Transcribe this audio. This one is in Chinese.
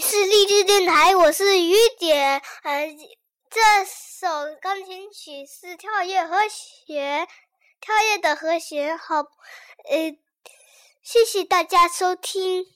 是励志电台，我是雨点，呃，这首钢琴曲是跳跃和弦，跳跃的和弦，好，呃，谢谢大家收听。